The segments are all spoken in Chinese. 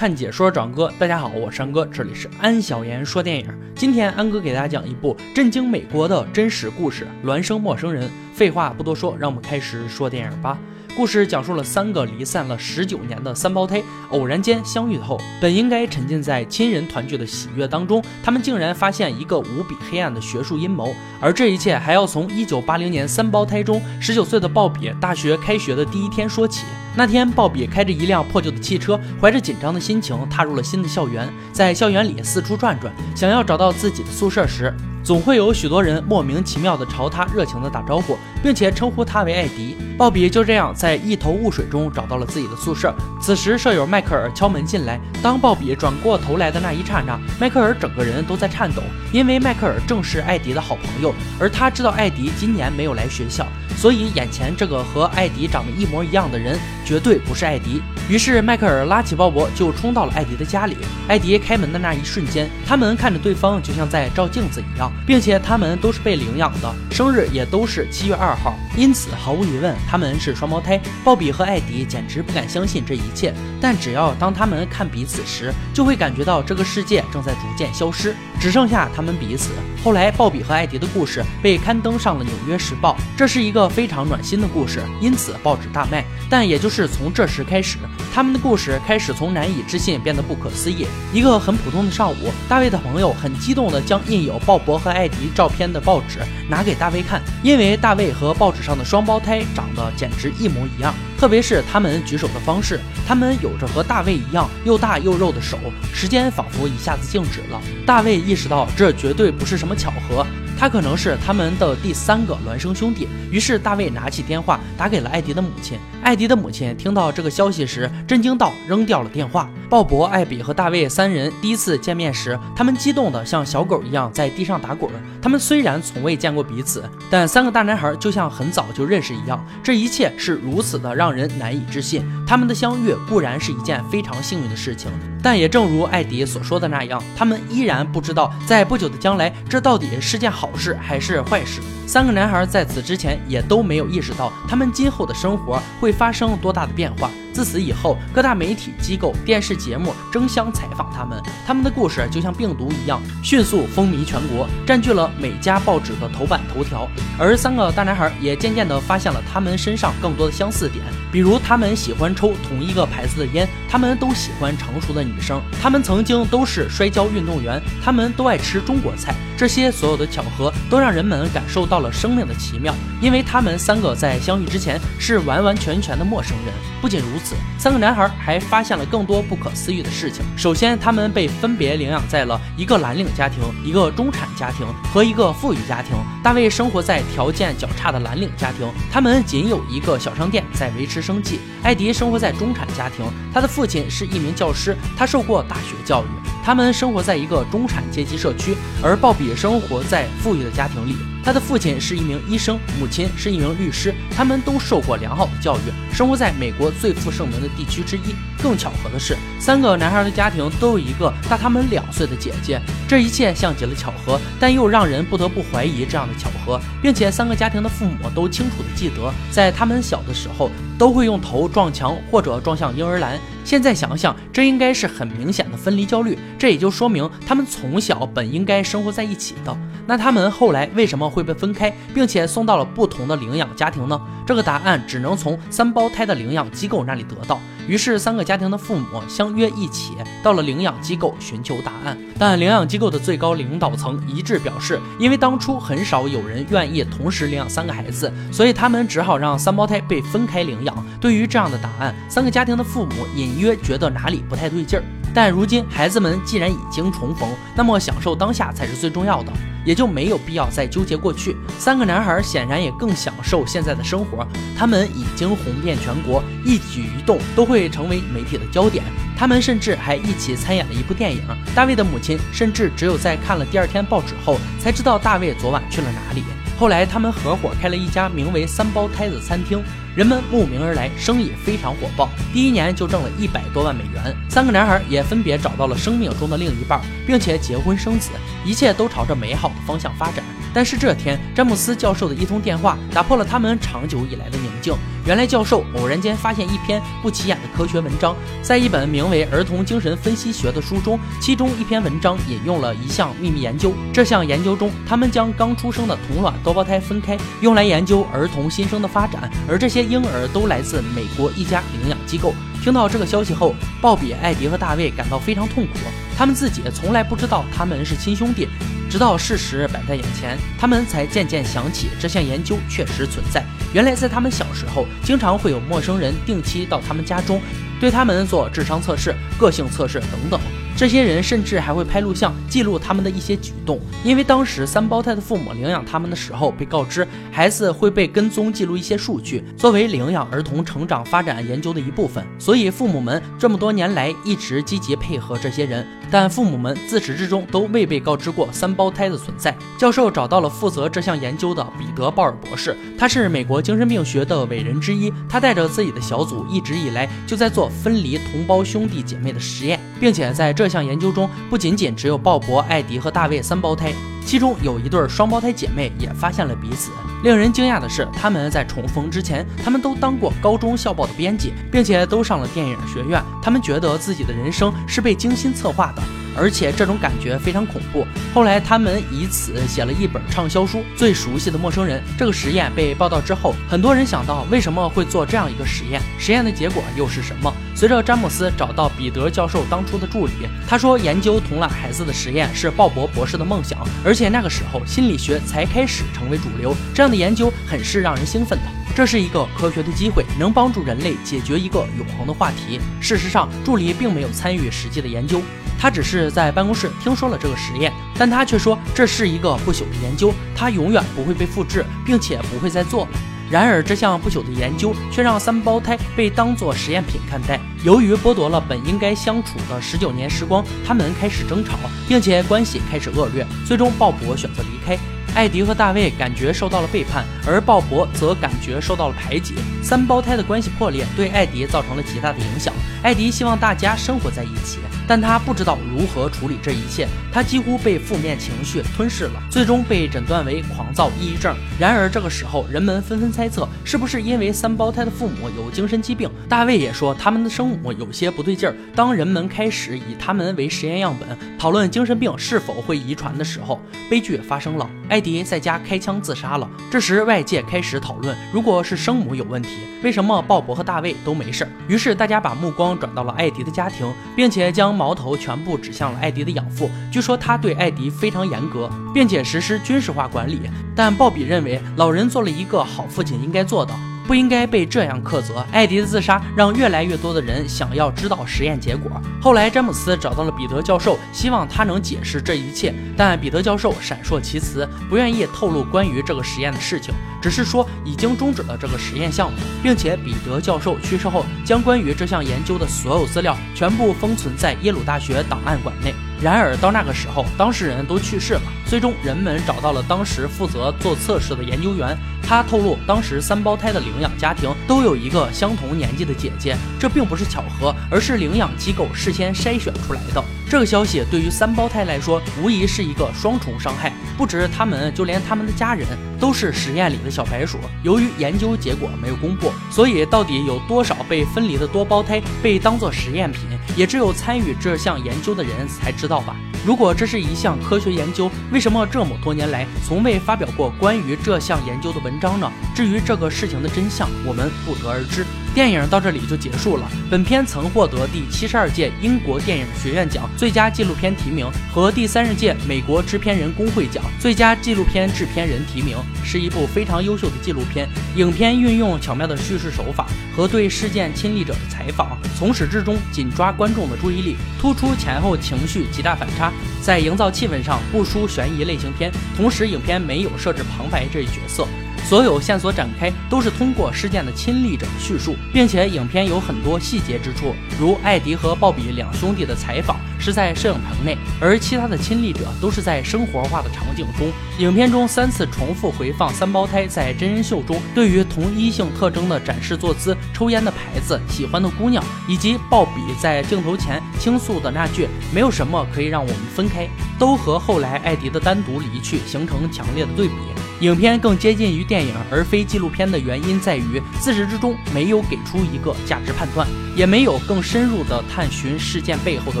看解说长哥，大家好，我是安哥，这里是安小言说电影。今天安哥给大家讲一部震惊美国的真实故事——孪生陌生人。废话不多说，让我们开始说电影吧。故事讲述了三个离散了十九年的三胞胎偶然间相遇后，本应该沉浸在亲人团聚的喜悦当中，他们竟然发现一个无比黑暗的学术阴谋，而这一切还要从一九八零年三胞胎中十九岁的鲍比大学开学的第一天说起。那天，鲍比开着一辆破旧的汽车，怀着紧张的心情踏入了新的校园，在校园里四处转转，想要找到自己的宿舍时。总会有许多人莫名其妙地朝他热情地打招呼，并且称呼他为艾迪。鲍比就这样在一头雾水中找到了自己的宿舍。此时，舍友迈克尔敲门进来。当鲍比转过头来的那一刹那，迈克尔整个人都在颤抖，因为迈克尔正是艾迪的好朋友，而他知道艾迪今年没有来学校，所以眼前这个和艾迪长得一模一样的人绝对不是艾迪。于是，迈克尔拉起鲍勃就冲到了艾迪的家里。艾迪开门的那一瞬间，他们看着对方就像在照镜子一样。并且他们都是被领养的，生日也都是七月二号，因此毫无疑问他们是双胞胎。鲍比和艾迪简直不敢相信这一切，但只要当他们看彼此时，就会感觉到这个世界正在逐渐消失，只剩下他们彼此。后来，鲍比和艾迪的故事被刊登上了《纽约时报》，这是一个非常暖心的故事，因此报纸大卖。但也就是从这时开始，他们的故事开始从难以置信变得不可思议。一个很普通的上午，大卫的朋友很激动地将印有鲍勃和艾迪照片的报纸拿给大卫看，因为大卫和报纸上的双胞胎长得简直一模一样，特别是他们举手的方式，他们有着和大卫一样又大又肉的手。时间仿佛一下子静止了，大卫意识到这绝对不是什么巧合。他可能是他们的第三个孪生兄弟，于是大卫拿起电话打给了艾迪的母亲。艾迪的母亲听到这个消息时，震惊到扔掉了电话。鲍勃、艾比和大卫三人第一次见面时，他们激动得像小狗一样在地上打滚。他们虽然从未见过彼此，但三个大男孩就像很早就认识一样。这一切是如此的让人难以置信。他们的相遇固然是一件非常幸运的事情，但也正如艾迪所说的那样，他们依然不知道在不久的将来，这到底是件好。事还是坏事？三个男孩在此之前也都没有意识到，他们今后的生活会发生多大的变化。自此以后，各大媒体机构、电视节目争相采访他们，他们的故事就像病毒一样，迅速风靡全国，占据了每家报纸的头版头条。而三个大男孩也渐渐地发现了他们身上更多的相似点，比如他们喜欢抽同一个牌子的烟，他们都喜欢成熟的女生，他们曾经都是摔跤运动员，他们都爱吃中国菜。这些所有的巧合都让人们感受到了生命的奇妙，因为他们三个在相遇之前是完完全全的陌生人。不仅如此，三个男孩还发现了更多不可思议的事情。首先，他们被分别领养在了一个蓝领家庭、一个中产家庭和一个富裕家庭。大卫生活在条件较差的蓝领家庭，他们仅有一个小商店在维持生计。艾迪生活在中产家庭，他的父亲是一名教师，他受过大学教育。他们生活在一个中产阶级社区，而鲍比生活在富裕的家庭里。他的父亲是一名医生，母亲是一名律师，他们都受过良好的教育，生活在美国最负盛名的地区之一。更巧合的是，三个男孩的家庭都有一个大他们两岁的姐姐。这一切像极了巧合，但又让人不得不怀疑这样的巧合，并且三个家庭的父母都清楚地记得，在他们小的时候都会用头撞墙或者撞向婴儿栏。现在想想，这应该是很明显的分离焦虑，这也就说明他们从小本应该生活在一起的。那他们后来为什么会被分开，并且送到了不同的领养家庭呢？这个答案只能从三胞胎的领养机构那里得到。于是，三个家庭的父母相约一起到了领养机构寻求答案。但领养机构的最高领导层一致表示，因为当初很少有人愿意同时领养三个孩子，所以他们只好让三胞胎被分开领养。对于这样的答案，三个家庭的父母隐约觉得哪里不太对劲儿。但如今孩子们既然已经重逢，那么享受当下才是最重要的，也就没有必要再纠结过去。三个男孩显然也更享受现在的生活，他们已经红遍全国，一举一动都会成为媒体的焦点。他们甚至还一起参演了一部电影。大卫的母亲甚至只有在看了第二天报纸后，才知道大卫昨晚去了哪里。后来，他们合伙开了一家名为“三胞胎”子餐厅。人们慕名而来，生意非常火爆，第一年就挣了一百多万美元。三个男孩也分别找到了生命中的另一半，并且结婚生子，一切都朝着美好的方向发展。但是这天，詹姆斯教授的一通电话打破了他们长久以来的宁静。原来，教授偶然间发现一篇不起眼的科学文章，在一本名为《儿童精神分析学》的书中，其中一篇文章引用了一项秘密研究。这项研究中，他们将刚出生的同卵多胞胎分开，用来研究儿童新生的发展，而这些婴儿都来自美国一家领养机构。听到这个消息后，鲍比、艾迪和大卫感到非常痛苦。他们自己从来不知道他们是亲兄弟，直到事实摆在眼前，他们才渐渐想起这项研究确实存在。原来，在他们小时候，经常会有陌生人定期到他们家中，对他们做智商测试、个性测试等等。这些人甚至还会拍录像记录他们的一些举动，因为当时三胞胎的父母领养他们的时候被告知孩子会被跟踪记录一些数据，作为领养儿童成长发展研究的一部分，所以父母们这么多年来一直积极配合这些人。但父母们自始至终都未被告知过三胞胎的存在。教授找到了负责这项研究的彼得·鲍尔博士，他是美国精神病学的伟人之一。他带着自己的小组一直以来就在做分离同胞兄弟姐妹的实验，并且在这这项研究中，不仅仅只有鲍勃、艾迪和大卫三胞胎，其中有一对双胞胎姐妹也发现了彼此。令人惊讶的是，他们在重逢之前，他们都当过高中校报的编辑，并且都上了电影学院。他们觉得自己的人生是被精心策划的。而且这种感觉非常恐怖。后来他们以此写了一本畅销书《最熟悉的陌生人》。这个实验被报道之后，很多人想到为什么会做这样一个实验？实验的结果又是什么？随着詹姆斯找到彼得教授当初的助理，他说研究同卵孩子的实验是鲍勃博士的梦想，而且那个时候心理学才开始成为主流，这样的研究很是让人兴奋的。这是一个科学的机会，能帮助人类解决一个永恒的话题。事实上，助理并没有参与实际的研究。他只是在办公室听说了这个实验，但他却说这是一个不朽的研究，他永远不会被复制，并且不会再做。然而，这项不朽的研究却让三胞胎被当作实验品看待。由于剥夺了本应该相处的十九年时光，他们开始争吵，并且关系开始恶劣。最终，鲍勃选择离开。艾迪和大卫感觉受到了背叛，而鲍勃则感觉受到了排挤。三胞胎的关系破裂，对艾迪造成了极大的影响。艾迪希望大家生活在一起，但他不知道如何处理这一切。他几乎被负面情绪吞噬了，最终被诊断为狂躁抑郁症。然而这个时候，人们纷纷猜测，是不是因为三胞胎的父母有精神疾病？大卫也说他们的生母有些不对劲儿。当人们开始以他们为实验样本，讨论精神病是否会遗传的时候，悲剧发生了。艾迪在家开枪自杀了。这时，外界开始讨论，如果是生母有问题，为什么鲍勃和大卫都没事？于是，大家把目光转到了艾迪的家庭，并且将矛头全部指向了艾迪的养父。据说他对艾迪非常严格，并且实施军事化管理。但鲍比认为，老人做了一个好父亲应该做的。不应该被这样苛责。艾迪的自杀让越来越多的人想要知道实验结果。后来，詹姆斯找到了彼得教授，希望他能解释这一切。但彼得教授闪烁其词，不愿意透露关于这个实验的事情，只是说已经终止了这个实验项目，并且彼得教授去世后，将关于这项研究的所有资料全部封存在耶鲁大学档案馆内。然而到那个时候，当事人都去世了。最终，人们找到了当时负责做测试的研究员，他透露，当时三胞胎的领养家庭都有一个相同年纪的姐姐，这并不是巧合，而是领养机构事先筛选出来的。这个消息对于三胞胎来说，无疑是一个双重伤害，不止他们，就连他们的家人都是实验里的小白鼠。由于研究结果没有公布，所以到底有多少被分离的多胞胎被当作实验品，也只有参与这项研究的人才知道吧。如果这是一项科学研究，为什么这么多年来从未发表过关于这项研究的文章呢？至于这个事情的真相，我们不得而知。电影到这里就结束了。本片曾获得第七十二届英国电影学院奖最佳纪录片提名和第三十届美国制片人工会奖最佳纪录片制片人提名，是一部非常优秀的纪录片。影片运用巧妙的叙事手法和对事件亲历者的采访，从始至终紧抓观众的注意力，突出前后情绪极大反差，在营造气氛上不输悬疑类型片。同时，影片没有设置旁白这一角色。所有线索展开都是通过事件的亲历者的叙述，并且影片有很多细节之处，如艾迪和鲍比两兄弟的采访是在摄影棚内，而其他的亲历者都是在生活化的场景中。影片中三次重复回放三胞胎在真人秀中对于同一性特征的展示坐姿、抽烟的牌子、喜欢的姑娘，以及鲍比在镜头前倾诉的那句“没有什么可以让我们分开”。都和后来艾迪的单独离去形成强烈的对比。影片更接近于电影而非纪录片的原因在于，自始至终没有给出一个价值判断，也没有更深入的探寻事件背后的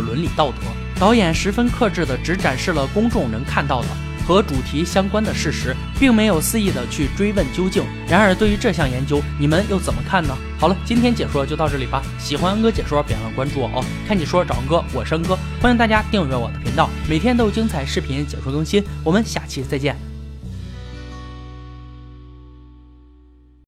伦理道德。导演十分克制的只展示了公众能看到的和主题相关的事实，并没有肆意的去追问究竟。然而，对于这项研究，你们又怎么看呢？好了，今天解说就到这里吧。喜欢安哥解说，别忘了关注我哦。看解说找安哥，我是安哥，欢迎大家订阅我的频道，每天都有精彩视频解说更新。我们下期再见。